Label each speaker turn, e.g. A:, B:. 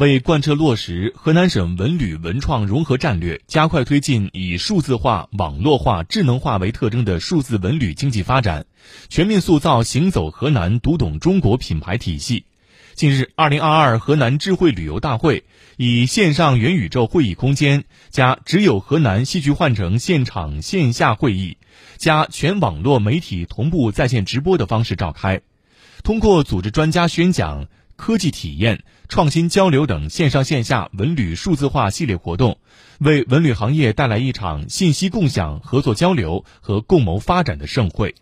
A: 为贯彻落实河南省文旅文创融合战略，加快推进以数字化、网络化、智能化为特征的数字文旅经济发展，全面塑造“行走河南，读懂中国”品牌体系。近日，二零二二河南智慧旅游大会以线上元宇宙会议空间加只有河南戏剧换乘现场线下会议加全网络媒体同步在线直播的方式召开，通过组织专家宣讲。科技体验、创新交流等线上线下文旅数字化系列活动，为文旅行业带来一场信息共享、合作交流和共谋发展的盛会。